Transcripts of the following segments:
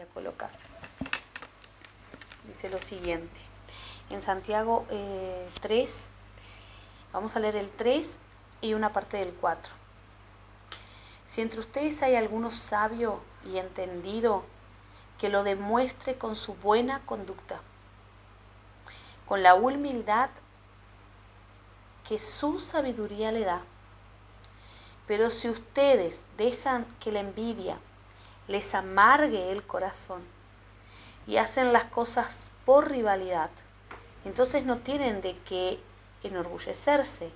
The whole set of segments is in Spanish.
A colocar. Dice lo siguiente. En Santiago 3, eh, vamos a leer el 3 y una parte del 4. Si entre ustedes hay alguno sabio y entendido, que lo demuestre con su buena conducta, con la humildad que su sabiduría le da. Pero si ustedes dejan que la envidia les amargue el corazón y hacen las cosas por rivalidad, entonces no tienen de qué enorgullecerse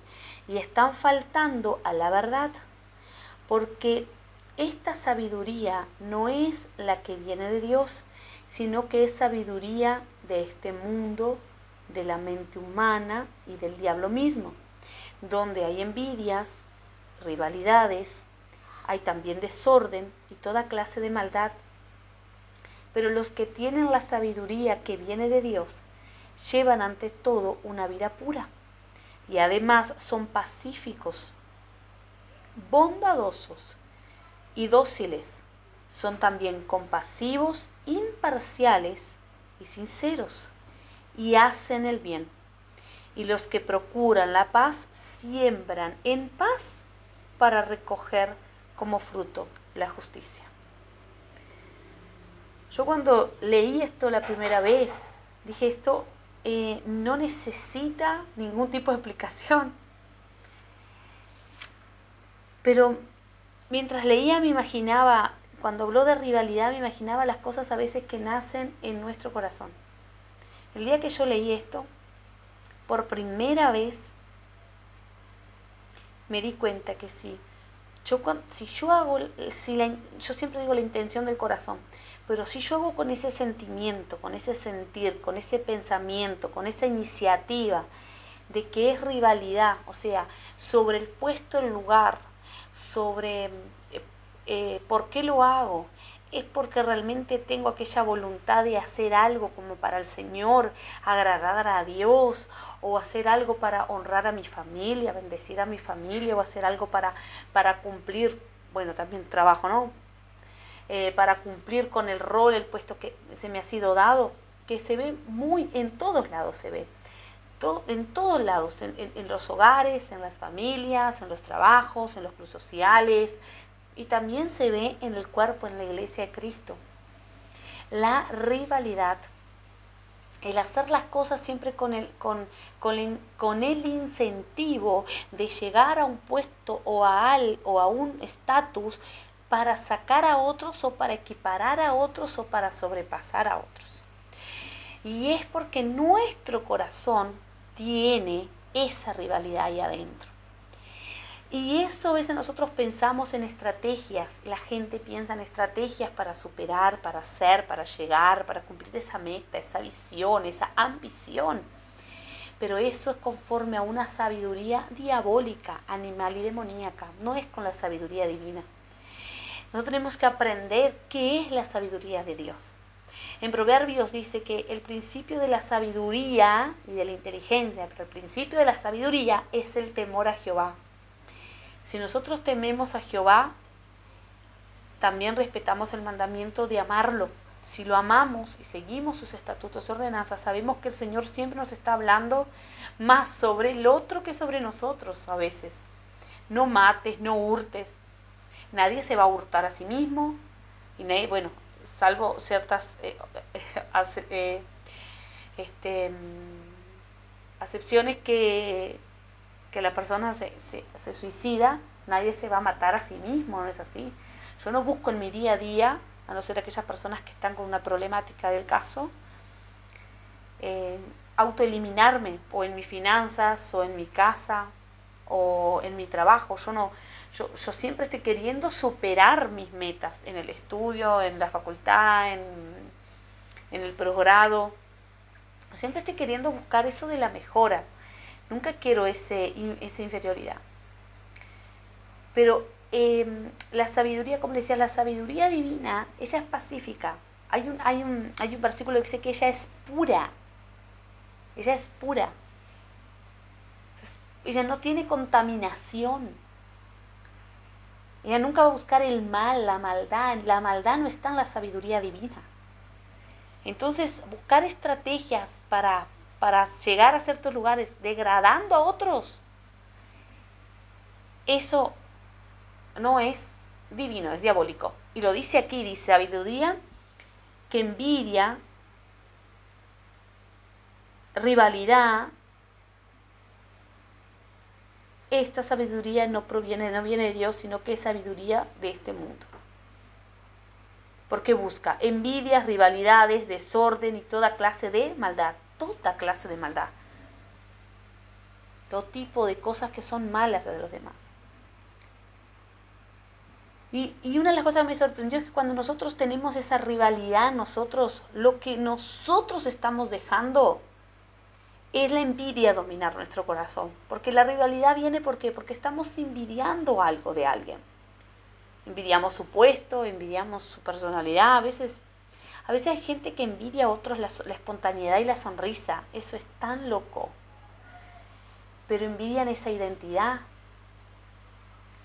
y están faltando a la verdad, porque esta sabiduría no es la que viene de Dios, sino que es sabiduría de este mundo, de la mente humana y del diablo mismo, donde hay envidias, rivalidades, hay también desorden y toda clase de maldad. Pero los que tienen la sabiduría que viene de Dios llevan ante todo una vida pura y además son pacíficos, bondadosos y dóciles. Son también compasivos, imparciales y sinceros y hacen el bien. Y los que procuran la paz siembran en paz para recoger como fruto la justicia. Yo cuando leí esto la primera vez, dije esto eh, no necesita ningún tipo de explicación. Pero mientras leía me imaginaba, cuando habló de rivalidad, me imaginaba las cosas a veces que nacen en nuestro corazón. El día que yo leí esto, por primera vez, me di cuenta que sí yo, si yo hago, si yo siempre digo la intención del corazón, pero si yo hago con ese sentimiento, con ese sentir, con ese pensamiento, con esa iniciativa de que es rivalidad, o sea, sobre el puesto, el lugar, sobre eh, eh, por qué lo hago, es porque realmente tengo aquella voluntad de hacer algo como para el Señor, agradar a Dios, o hacer algo para honrar a mi familia, bendecir a mi familia, o hacer algo para, para cumplir, bueno, también trabajo, ¿no? Eh, para cumplir con el rol, el puesto que se me ha sido dado, que se ve muy, en todos lados se ve. Todo, en todos lados, en, en, los hogares, en las familias, en los trabajos, en los clubes sociales, y también se ve en el cuerpo, en la iglesia de Cristo. La rivalidad, el hacer las cosas siempre con el, con, con, el incentivo de llegar a un puesto o a, al, o a un estatus para sacar a otros o para equiparar a otros o para sobrepasar a otros. Y es porque nuestro corazón tiene esa rivalidad ahí adentro. Y eso a veces nosotros pensamos en estrategias, la gente piensa en estrategias para superar, para hacer, para llegar, para cumplir esa meta, esa visión, esa ambición. Pero eso es conforme a una sabiduría diabólica, animal y demoníaca, no es con la sabiduría divina. Nosotros tenemos que aprender qué es la sabiduría de Dios. En Proverbios dice que el principio de la sabiduría y de la inteligencia, pero el principio de la sabiduría es el temor a Jehová. Si nosotros tememos a Jehová, también respetamos el mandamiento de amarlo. Si lo amamos y seguimos sus estatutos y ordenanzas, sabemos que el Señor siempre nos está hablando más sobre el otro que sobre nosotros a veces. No mates, no hurtes. Nadie se va a hurtar a sí mismo. Y nadie, bueno, salvo ciertas eh, eh, este, mm, acepciones que que la persona se, se, suicida, nadie se va a matar a sí mismo, no es así. Yo no busco en mi día a día, a no ser aquellas personas que están con una problemática del caso, eh, autoeliminarme, o en mis finanzas, o en mi casa, o en mi trabajo. Yo no, yo, yo, siempre estoy queriendo superar mis metas en el estudio, en la facultad, en, en el progrado. Siempre estoy queriendo buscar eso de la mejora. Nunca quiero ese, esa inferioridad. Pero em, la sabiduría, como decía, la sabiduría divina, ella es pacífica. Hay un, hay, un, hay un versículo que dice que ella es pura. Ella es pura. ella no tiene contaminación. Ella nunca va a buscar el mal, la maldad. La maldad no está en la sabiduría divina. Entonces, buscar estrategias para, para llegar a ciertos lugares degradando a otros, eso no es divino, es diabólico. Y lo dice aquí, dice sabiduría que envidia, rivalidad, esta sabiduría no proviene, no viene de Dios, sino que es sabiduría de este mundo. Porque busca envidias, rivalidades, desorden y toda clase de maldad. Toda clase de maldad. Todo tipo de cosas que son malas de los demás. Y, una de las cosas que me sorprendió es que cuando nosotros tenemos esa rivalidad, nosotros, lo que nosotros estamos dejando es la envidia dominar nuestro corazón. Porque la rivalidad viene porque, porque estamos envidiando algo de alguien. Envidiamos su puesto, envidiamos su personalidad. A veces, a veces hay gente que envidia a otros la, espontaneidad y la sonrisa. Eso es tan loco. Pero envidian esa identidad,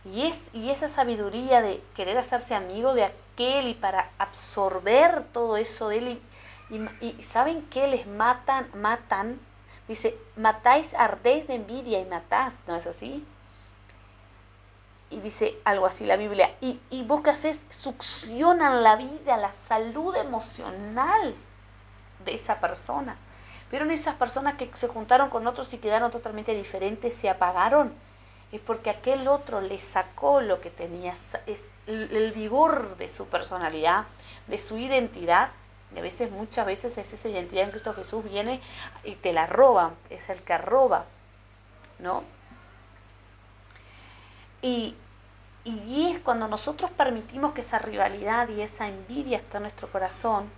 y, es, y esa sabiduría de querer hacerse amigo de aquel y para absorber todo eso de él. Y, y, ¿saben qué? Les matan, matan. Dice, matáis, ardéis de envidia y matás, ¿no es así? Y dice algo así la Biblia. Y, y vos que haces, succionan la vida, la salud emocional de esa persona. ¿Vieron esas personas que se juntaron con otros y quedaron totalmente diferentes, se apagaron? es porque aquel otro le sacó lo que tenía, es el vigor de su personalidad, de su identidad. Y a veces, muchas veces, es esa identidad en Cristo Jesús viene y te la roba, es el que roba, ¿no? Y, y es cuando nosotros permitimos que esa rivalidad y esa envidia esté en nuestro corazón,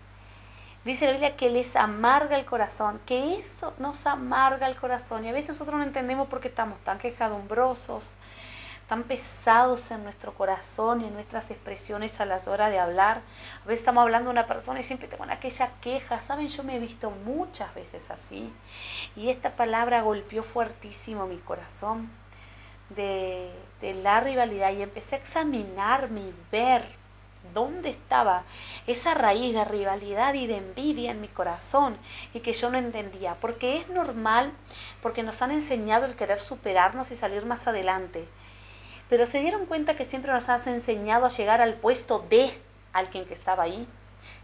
Dice la Biblia que les amarga el corazón, que eso nos amarga el corazón. Y a veces nosotros no entendemos por qué estamos tan quejadumbrosos, tan pesados en nuestro corazón y en nuestras expresiones a las horas de hablar. A veces estamos hablando de una persona y siempre tengo aquella queja. Saben, yo me he visto muchas veces así. Y esta palabra golpeó fuertísimo mi corazón de, de la rivalidad y empecé a examinarme y ver dónde estaba esa raíz de rivalidad y de envidia en mi corazón y que yo no entendía. Porque es normal, porque nos han enseñado el querer superarnos y salir más adelante. Pero se dieron cuenta que siempre nos has enseñado a llegar al puesto de alguien que estaba ahí.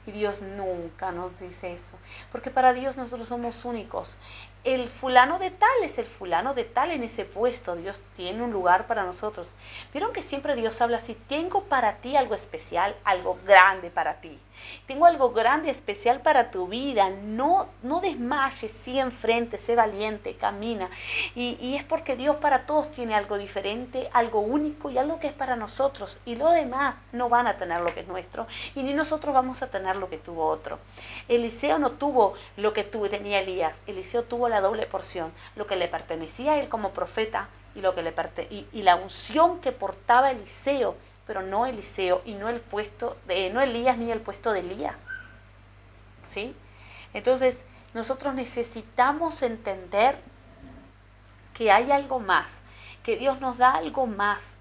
Y Dios nunca nos dice eso, porque para Dios nosotros somos únicos. El fulano de tal es el fulano de tal en ese puesto. Dios tiene un lugar para nosotros. Vieron que siempre Dios habla así, tengo para ti algo especial, algo grande para ti. Tengo algo grande, especial para tu vida. No, no desmayes, sigue enfrente, sé valiente, camina. Y, y es porque Dios para todos tiene algo diferente, algo único y algo que es para nosotros. Y lo demás no van a tener lo que es nuestro. Y ni nosotros vamos a tener lo que tuvo otro. Eliseo no tuvo lo que tenía Elías. Eliseo tuvo la doble porción. Lo que le pertenecía a él como profeta y, lo que le y la unción que portaba Eliseo pero no Eliseo y no el puesto de no Elías ni el puesto de Elías. ¿Sí? Entonces, nosotros necesitamos entender que hay algo más, que Dios nos da algo más.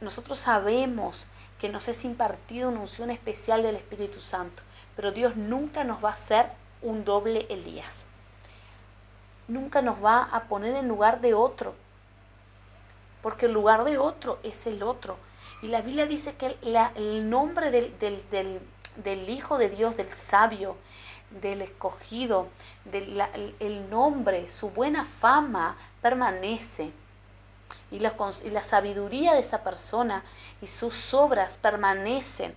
Nosotros sabemos que nos es impartido una unción especial del Espíritu Santo, pero Dios nunca nos va a hacer un doble Elías. Nunca nos va a poner en lugar de otro porque el lugar de otro es el otro. Y la Biblia dice que el nombre del, Hijo de Dios, del sabio, del escogido, el nombre, su buena fama permanece. Y la, sabiduría de esa persona y sus obras permanecen.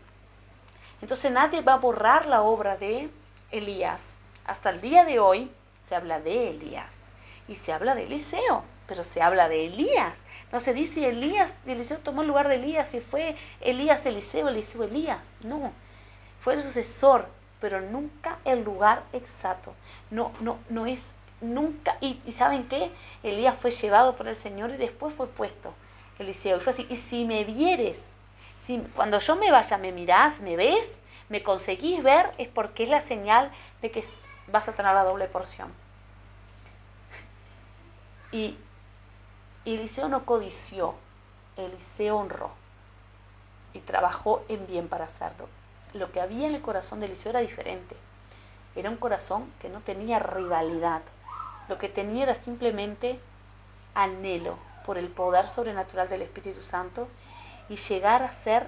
Entonces nadie va a borrar la obra de Elías. Hasta el día de hoy se habla de Elías y se habla de Eliseo, pero se habla de Elías. No se dice Elías, Eliseo tomó el lugar de Elías y fue Elías Eliseo, Eliseo Elías. No, fue el sucesor, pero nunca el lugar exacto. No, no, no es nunca. Y, ¿saben qué? Elías fue llevado por el Señor y después fue puesto Eliseo. Y fue así. Y si me vieres, si, cuando yo me vaya, me mirás, me ves, me conseguís ver, es porque es la señal de que vas a tener la doble porción. Y, y Eliseo no codició Eliseo honró y trabajó en bien para hacerlo. Lo que había en el corazón de Eliseo era diferente. Era un corazón que no tenía rivalidad. Lo que tenía era simplemente anhelo por el poder sobrenatural del Espíritu Santo y llegar a hacer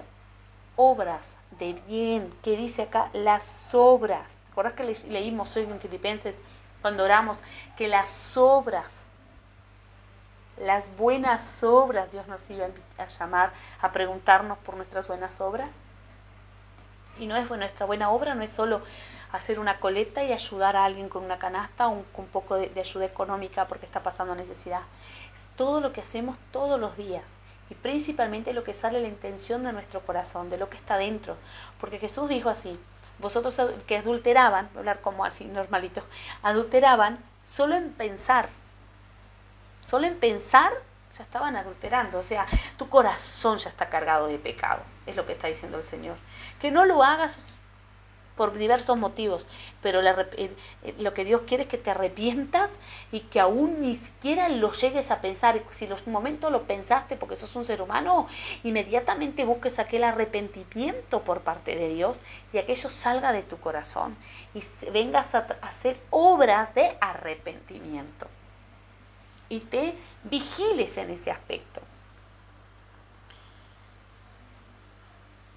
obras de bien. ¿Qué dice acá? Las obras. ¿Te acuerdas que leímos hoy en Filipenses cuando oramos? Que las obras, las buenas obras, Dios nos iba a llamar a preguntarnos por nuestras buenas obras. Y no es nuestra buena obra, no es solo hacer una coleta y ayudar a alguien con una canasta o un, un poco de, ayuda económica porque está pasando necesidad. Es todo lo que hacemos todos los días y principalmente lo que sale la intención de nuestro corazón, de lo que está dentro. Porque Jesús dijo así, vosotros que adulteraban, voy a hablar como así normalito, adulteraban solo en pensar, solo en pensar ya estaban adulterando, o sea, tu corazón ya está cargado de pecado, es lo que está diciendo el Señor. Que no lo hagas por diversos motivos, pero eh, eh, lo que Dios quiere es que te arrepientas y que aún ni siquiera lo llegues a pensar. Si en un momento lo pensaste porque sos un ser humano, inmediatamente busques aquel arrepentimiento por parte de Dios y aquello salga de tu corazón y vengas a hacer obras de arrepentimiento y te vigiles en ese aspecto.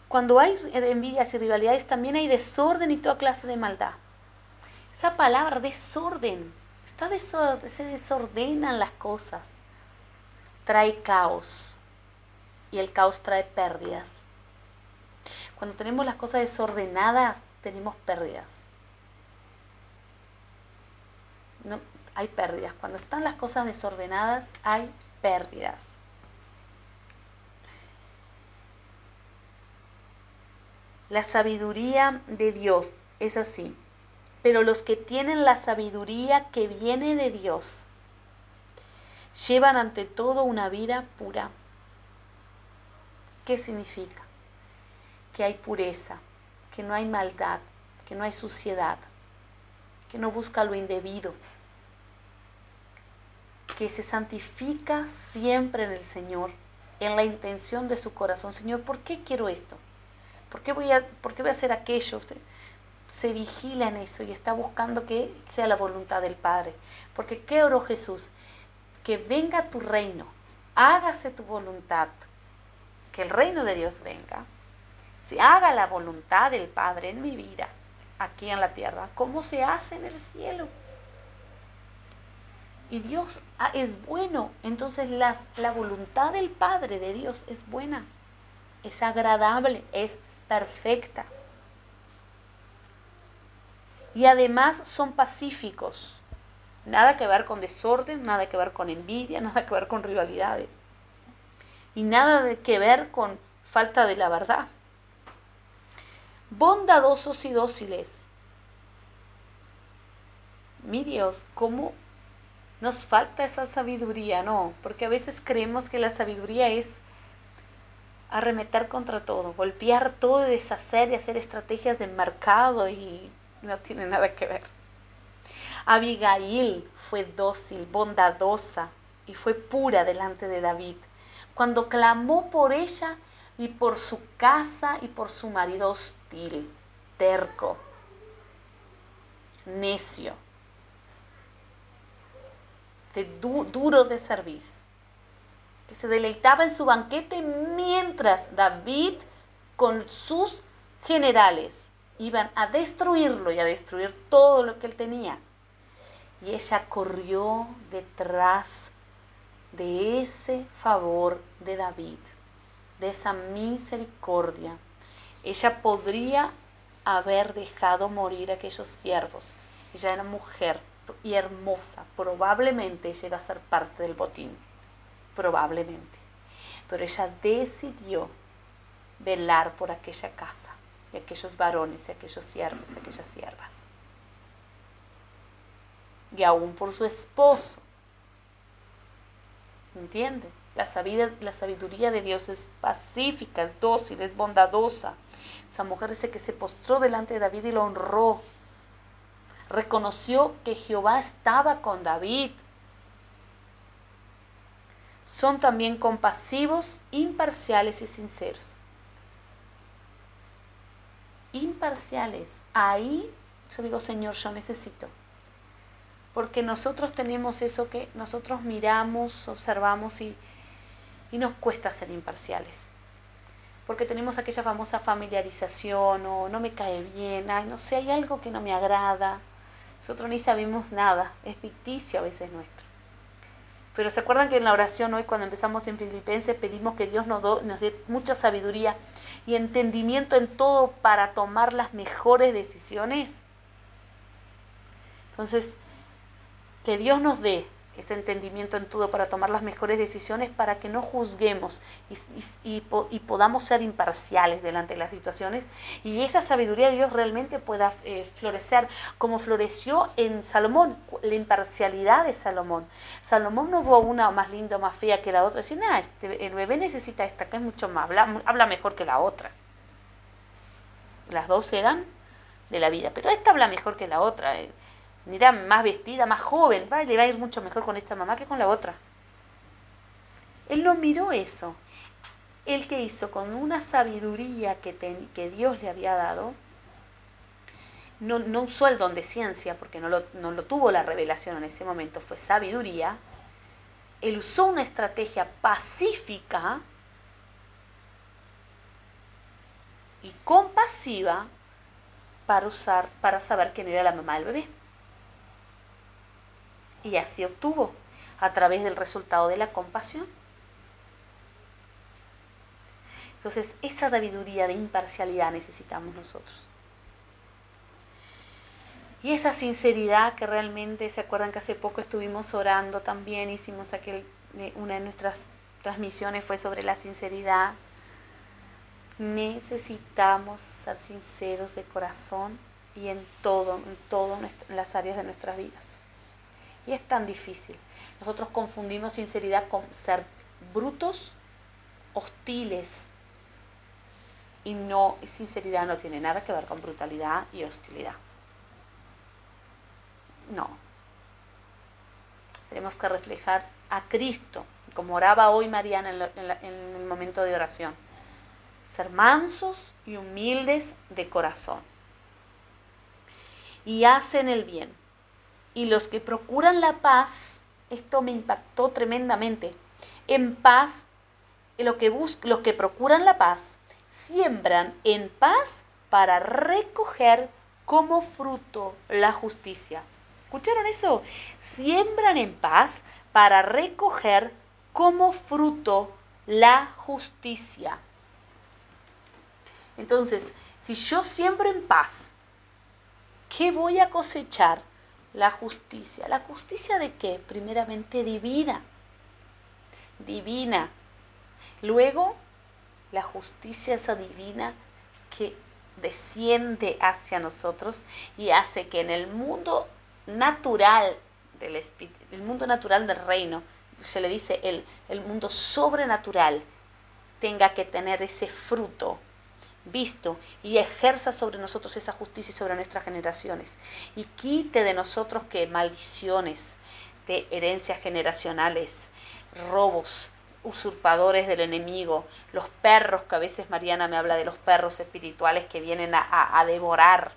Cuando hay envidias y rivalidades también hay desorden y toda clase de maldad. Esa palabra desorden, está desorden, se desordenan las cosas. Trae caos y el caos trae pérdidas. Cuando tenemos las cosas desordenadas, tenemos pérdidas. No, hay pérdidas. Cuando están las cosas desordenadas, hay pérdidas. La sabiduría de Dios es así. Pero los que tienen la sabiduría que viene de Dios llevan ante todo una vida pura. ¿Qué significa? Que hay pureza, que no hay maldad, que no hay suciedad, que no busca lo indebido, que se santifica siempre en el Señor, en la intención de su corazón. Señor, ¿por qué quiero esto? ¿Por qué voy a, por qué voy a hacer aquello? Se, vigila en eso y está buscando que sea la voluntad del Padre. Porque ¿qué oró Jesús? Que venga tu reino, hágase tu voluntad, que el reino de Dios venga, se haga la voluntad del Padre en mi vida, aquí en la tierra, como se hace en el cielo. Y Dios ah, es bueno, entonces las, la voluntad del Padre de Dios es buena, es agradable, es perfecta. Y además son pacíficos. Nada que ver con desorden, nada que ver con envidia, nada que ver con rivalidades. Y nada que ver con falta de la verdad. Bondadosos y dóciles. Mi Dios, ¿cómo nos falta esa sabiduría? No, porque a veces creemos que la sabiduría es arremeter contra todo, golpear todo, deshacer y hacer estrategias de mercado y no tiene nada que ver. Abigail fue dócil, bondadosa y fue pura delante de David. Cuando clamó por ella y por su casa y por su marido hostil, terco, necio, de duro de servicio que se deleitaba en su banquete David con sus generales iban a destruirlo y a destruir todo lo que él tenía. Y ella corrió detrás de ese favor de David, de esa misericordia. Ella podría haber dejado morir a aquellos siervos. Ella era mujer y hermosa, probablemente ella a ser parte del botín probablemente. Pero ella decidió velar por aquella casa y aquellos varones y aquellos siervos y aquellas siervas. Y aún por su esposo. ¿Entiende? La sabiduría, la sabiduría de Dios es pacífica, es dócil, es bondadosa. Esa mujer dice que se postró delante de David y lo honró. Reconoció que Jehová estaba con David son también compasivos, imparciales y sinceros. Imparciales. Ahí yo digo, Señor, yo necesito. Porque nosotros tenemos eso que nosotros miramos, observamos y, y nos cuesta ser imparciales. Porque tenemos aquella famosa familiarización o no me cae bien, ay, no sé, hay algo que no me agrada. Nosotros ni sabemos nada, es ficticio a veces nuestro. Pero se acuerdan que en la oración hoy cuando empezamos en Filipenses pedimos que Dios nos, nos dé mucha sabiduría y entendimiento en todo para tomar las mejores decisiones. Entonces, que Dios nos dé ese entendimiento en todo para tomar las mejores decisiones, para que no juzguemos y, podamos ser imparciales delante de las situaciones y esa sabiduría de Dios realmente pueda eh, florecer como floreció en Salomón, la imparcialidad de Salomón. Salomón no hubo una más linda o más fea que la otra, decía, nada, este, el bebé necesita esta, que es mucho más, habla, habla mejor que la otra. Las dos eran de la vida, pero esta habla mejor que la otra. Eh Mira, más vestida, más joven, va, le va a ir mucho mejor con esta mamá que con la otra. Él no miró eso. Él que hizo con una sabiduría que, que Dios le había dado, no, no, usó el don de ciencia porque no lo, no lo tuvo la revelación en ese momento, fue sabiduría. Él usó una estrategia pacífica y compasiva para usar, para saber quién era la mamá del bebé. Y así obtuvo, a través del resultado de la compasión. Entonces, esa sabiduría de imparcialidad necesitamos nosotros. Y esa sinceridad que realmente, ¿se acuerdan que hace poco estuvimos orando también? Hicimos aquel, eh, una de nuestras transmisiones fue sobre la sinceridad. Necesitamos ser sinceros de corazón y en todo, en todas las áreas de nuestras vidas. Y es tan difícil. Nosotros confundimos sinceridad con ser brutos, hostiles. Y no, sinceridad no tiene nada que ver con brutalidad y hostilidad. No. Tenemos que reflejar a Cristo, como oraba hoy Mariana en, el momento de oración. Ser mansos y humildes de corazón. Y hacen el bien y los que procuran la paz, esto me impactó tremendamente. En paz, lo que los que procuran la paz, siembran en paz para recoger como fruto la justicia. ¿Escucharon eso? Siembran en paz para recoger como fruto la justicia. Entonces, si yo siembro en paz, ¿qué voy a cosechar? La justicia. ¿La justicia de qué? Primeramente divina. Divina. Luego, la justicia esa divina que desciende hacia nosotros y hace que en el mundo natural del el mundo natural del reino, se le dice el, el mundo sobrenatural, tenga que tener ese fruto visto y ejerza sobre nosotros esa justicia y sobre nuestras generaciones. Y quite de nosotros que maldiciones de herencias generacionales, robos, usurpadores del enemigo, los perros, que a veces Mariana me habla de los perros espirituales que vienen a, a devorar,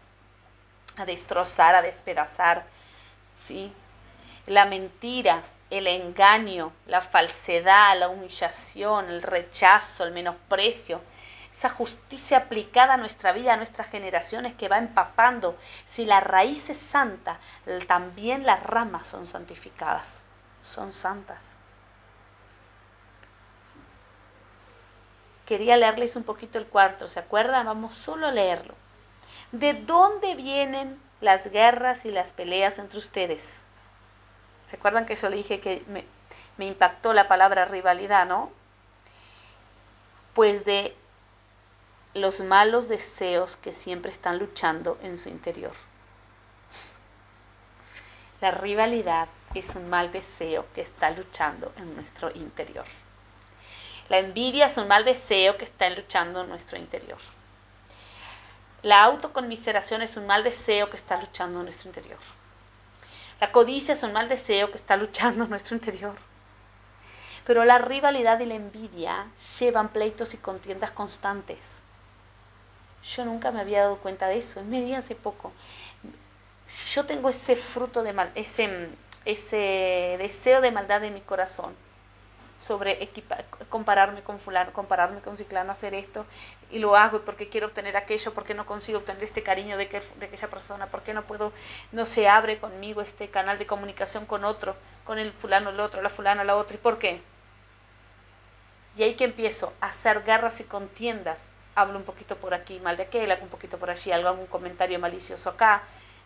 a destrozar, a despedazar, ¿sí? La mentira, el engaño, la falsedad, la humillación, el rechazo, el menosprecio, esa justicia aplicada a nuestra vida, a nuestras generaciones que va empapando. Si la raíz es santa, también las ramas son santificadas, son santas. Quería leerles un poquito el cuarto, ¿se acuerdan? Vamos solo a leerlo. ¿De dónde vienen las guerras y las peleas entre ustedes? ¿Se acuerdan que yo le dije que me, me impactó la palabra rivalidad, no? Pues de los malos deseos que siempre están luchando en su interior. La rivalidad es un mal deseo que está luchando en nuestro interior. La envidia es un mal deseo que está luchando en nuestro interior. La autoconmiseración es un mal deseo que está luchando en nuestro interior. La codicia es un mal deseo que está luchando en nuestro interior. Pero la rivalidad y la envidia llevan pleitos y contiendas constantes. Yo nunca me había dado cuenta de eso, me di hace poco. Si yo tengo ese fruto de mal, ese, ese deseo de maldad en mi corazón, sobre compararme con fulano, compararme con ciclano, hacer esto, y lo hago porque quiero obtener aquello, porque no consigo obtener este cariño de, que, de aquella persona, porque no puedo, no se abre conmigo este canal de comunicación con otro, con el fulano, el otro, la fulana, la otra, ¿y por qué? Y ahí que empiezo a hacer guerras y contiendas, hablo un poquito por aquí, mal de aquel, hago un poquito por allí, hago algún comentario malicioso acá,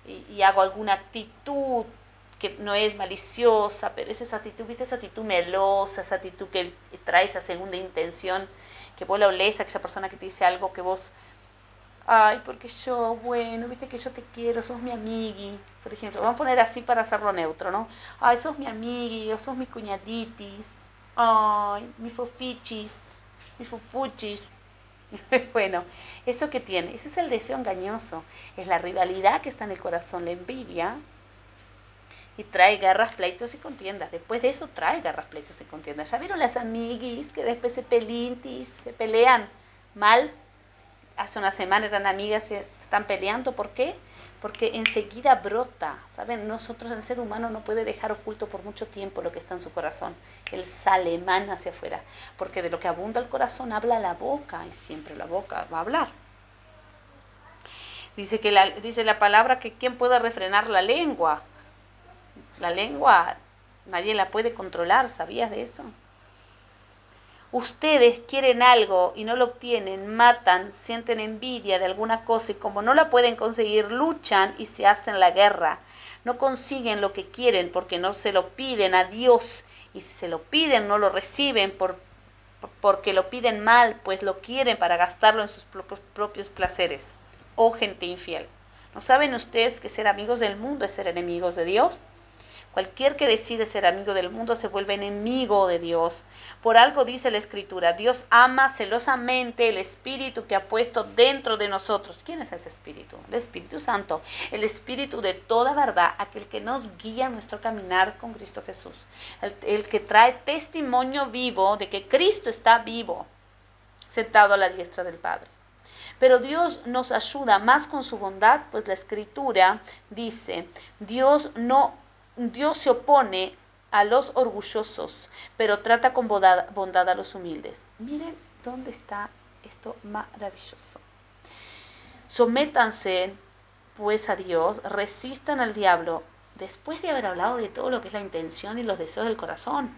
y, hago alguna actitud que no es maliciosa, pero es esa actitud, ¿viste? Esa actitud melosa, esa actitud que trae esa segunda intención, que vos la olés a aquella persona que te dice algo que vos, ay, porque yo, bueno, viste que yo te quiero, sos mi amigui, por ejemplo, vamos a poner así para hacerlo neutro, ¿no? Ay, sos mi amigui, o sos mi cuñaditis, ay, mi fofichis, mi fofuchis. bueno, eso que tiene, ese es el deseo engañoso, es la rivalidad que está en el corazón, la envidia, y trae guerras, pleitos y contiendas. Después de eso trae guerras, pleitos y contiendas. ¿Ya vieron las amiguis que después se pelintis, se pelean mal? Hace una semana eran amigas, se están peleando. ¿Por qué? Porque enseguida brota. ¿Saben? Nosotros, el ser humano no puede dejar oculto por mucho tiempo lo que está en su corazón. Él sale, emana hacia afuera. Porque de lo que abunda el corazón habla la boca y siempre la boca va a hablar. Dice, que la, dice la palabra que quién puede refrenar la lengua. La lengua nadie la puede controlar, ¿sabías de eso? Ustedes quieren algo y no lo obtienen, matan, sienten envidia de alguna cosa y como no la pueden conseguir, luchan y se hacen la guerra. No consiguen lo que quieren porque no se lo piden a Dios y si se lo piden no lo reciben por, porque lo piden mal, pues lo quieren para gastarlo en sus propios, propios placeres. Oh gente infiel, ¿no saben ustedes que ser amigos del mundo es ser enemigos de Dios? Cualquier que decide ser amigo del mundo se vuelve enemigo de Dios. Por algo dice la Escritura, Dios ama celosamente el Espíritu que ha puesto dentro de nosotros. ¿Quién es ese Espíritu? El Espíritu Santo, el Espíritu de toda verdad, aquel que nos guía en nuestro caminar con Cristo Jesús. El, el que trae testimonio vivo de que Cristo está vivo, sentado a la diestra del Padre. Pero Dios nos ayuda más con su bondad, pues la escritura dice, Dios no Dios se opone a los orgullosos, pero trata con bondad, a los humildes. Miren dónde está esto maravilloso. Sométanse pues a Dios, resistan al diablo, después de haber hablado de todo lo que es la intención y los deseos del corazón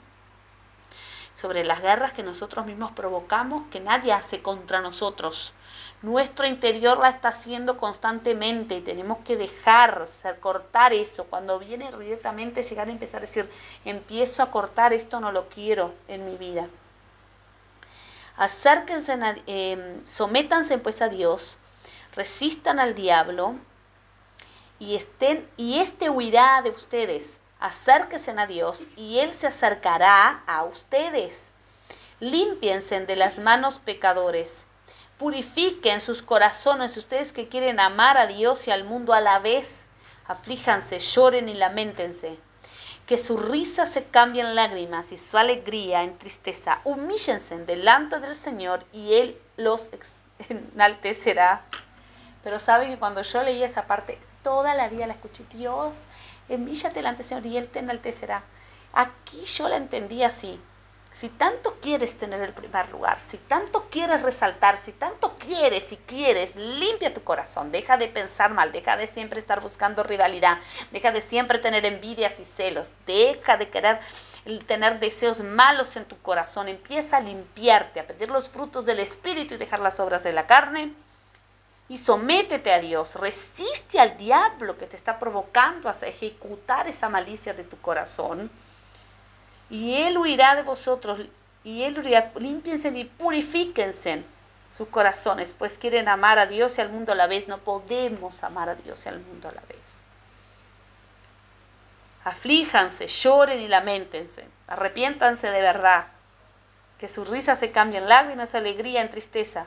sobre las guerras que nosotros mismos provocamos, que nadie hace contra nosotros. Nuestro interior la está haciendo constantemente y tenemos que dejar, cortar eso. Cuando viene directamente llegar a empezar a decir, empiezo a cortar esto, no lo quiero en mi vida. Acérquense, eh, sométanse pues a Dios, resistan al diablo y estén y este huirá de ustedes acérquense a Dios y Él se acercará a ustedes. Límpiense de las manos pecadores. Purifiquen sus corazones, ustedes que quieren amar a Dios y al mundo a la vez. Aflíjanse, lloren y lamentense. Que su risa se cambie en lágrimas y su alegría en tristeza. Humíllense delante del Señor y Él los enaltecerá. Pero saben que cuando yo leí esa parte, toda la vida la escuché. Dios, envíllate delante Señor y Él te enaltecerá. Aquí yo la entendí así. Si tanto quieres tener el primer lugar, si tanto quieres resaltar, si tanto quieres, si quieres, limpia tu corazón, deja de pensar mal, deja de siempre estar buscando rivalidad, deja de siempre tener envidias y celos, deja de querer tener deseos malos en tu corazón, empieza a limpiarte, a pedir los frutos del Espíritu y dejar las obras de la carne. Y sométete a Dios, resiste al diablo que te está provocando a ejecutar esa malicia de tu corazón, y Él huirá de vosotros, y Él huirá, y purifíquense sus corazones, pues quieren amar a Dios y al mundo a la vez, no podemos amar a Dios y al mundo a la vez. Aflíjanse, lloren y lamentense, arrepiéntanse de verdad, que su risa se cambie en lágrimas, alegría, en tristeza,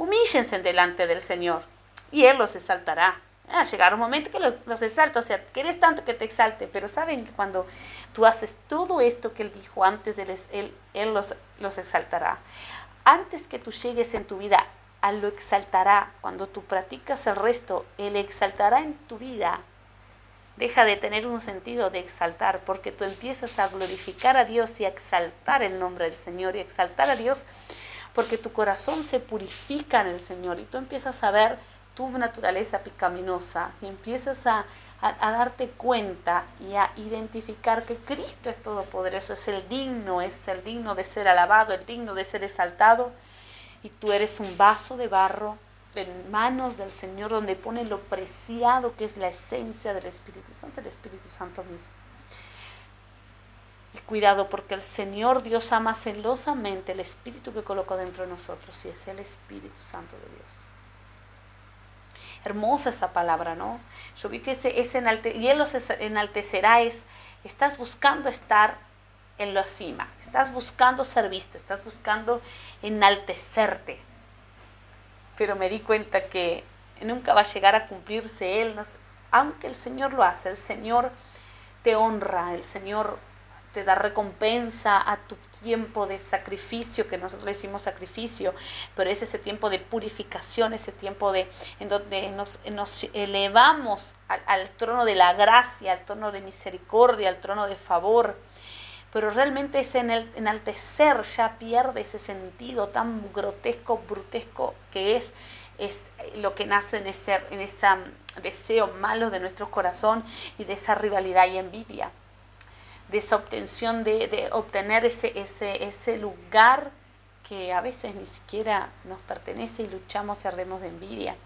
Humíllense delante del Señor y Él los exaltará. Ah, llegar un momento que los, los exalta, o sea, quieres tanto que te exalte, pero saben que cuando tú haces todo esto que Él dijo antes, Él, él, él los, los exaltará. Antes que tú llegues en tu vida, a lo exaltará. Cuando tú practicas el resto, Él exaltará en tu vida. Deja de tener un sentido de exaltar, porque tú empiezas a glorificar a Dios y a exaltar el nombre del Señor y exaltar a Dios, porque tu corazón se purifica en el Señor y tú empiezas a ver tu naturaleza picaminosa y empiezas a, a, darte cuenta y a identificar que Cristo es todopoderoso, es el digno, es el digno de ser alabado, el digno de ser exaltado. Y tú eres un vaso de barro en manos del Señor donde pone lo preciado que es la esencia del Espíritu Santo, el Espíritu Santo mismo. Y cuidado porque el Señor Dios ama celosamente el Espíritu que colocó dentro de nosotros y es el Espíritu Santo de Dios hermosa esa palabra, ¿no? Yo vi que ese, ese enalte, y Él los enaltecerá, es, estás buscando estar en la cima, estás buscando ser visto, estás buscando enaltecerte. Pero me di cuenta que nunca va a llegar a cumplirse Él, aunque el Señor lo hace, el Señor te honra, el Señor te da recompensa a tu tiempo de sacrificio, que nosotros le decimos sacrificio, pero es ese tiempo de purificación, ese tiempo de, en donde nos, nos elevamos al, trono de la gracia, al trono de misericordia, al trono de favor. Pero realmente ese enaltecer ya pierde ese sentido tan grotesco, brutesco que es, es lo que nace en ese en esa deseo malo de nuestro corazón y de esa rivalidad y envidia de esa obtención, de, obtener ese, ese, ese lugar que a veces ni siquiera nos pertenece y luchamos y ardemos de envidia.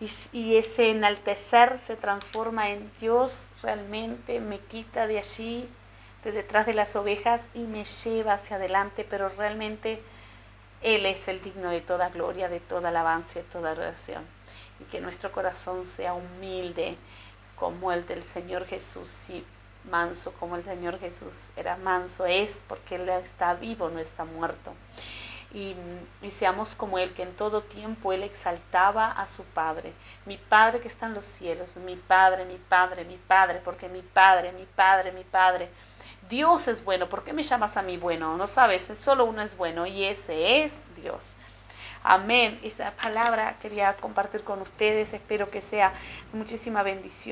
Y, y, ese enaltecer se transforma en Dios realmente me quita de allí, de detrás de las ovejas y me lleva hacia adelante, pero realmente Él es el digno de toda gloria, de toda alabanza, de toda adoración. Y que nuestro corazón sea humilde como el del Señor Jesús manso como el Señor Jesús era manso, es porque Él está vivo, no está muerto. Y, seamos como Él, que en todo tiempo Él exaltaba a su Padre. Mi Padre que está en los cielos, mi Padre, mi Padre, mi Padre, porque mi Padre, mi Padre, mi Padre. Dios es bueno, ¿por qué me llamas a mí bueno? No sabes, solo uno es bueno y ese es Dios. Amén. Esta palabra quería compartir con ustedes, espero que sea muchísima bendición.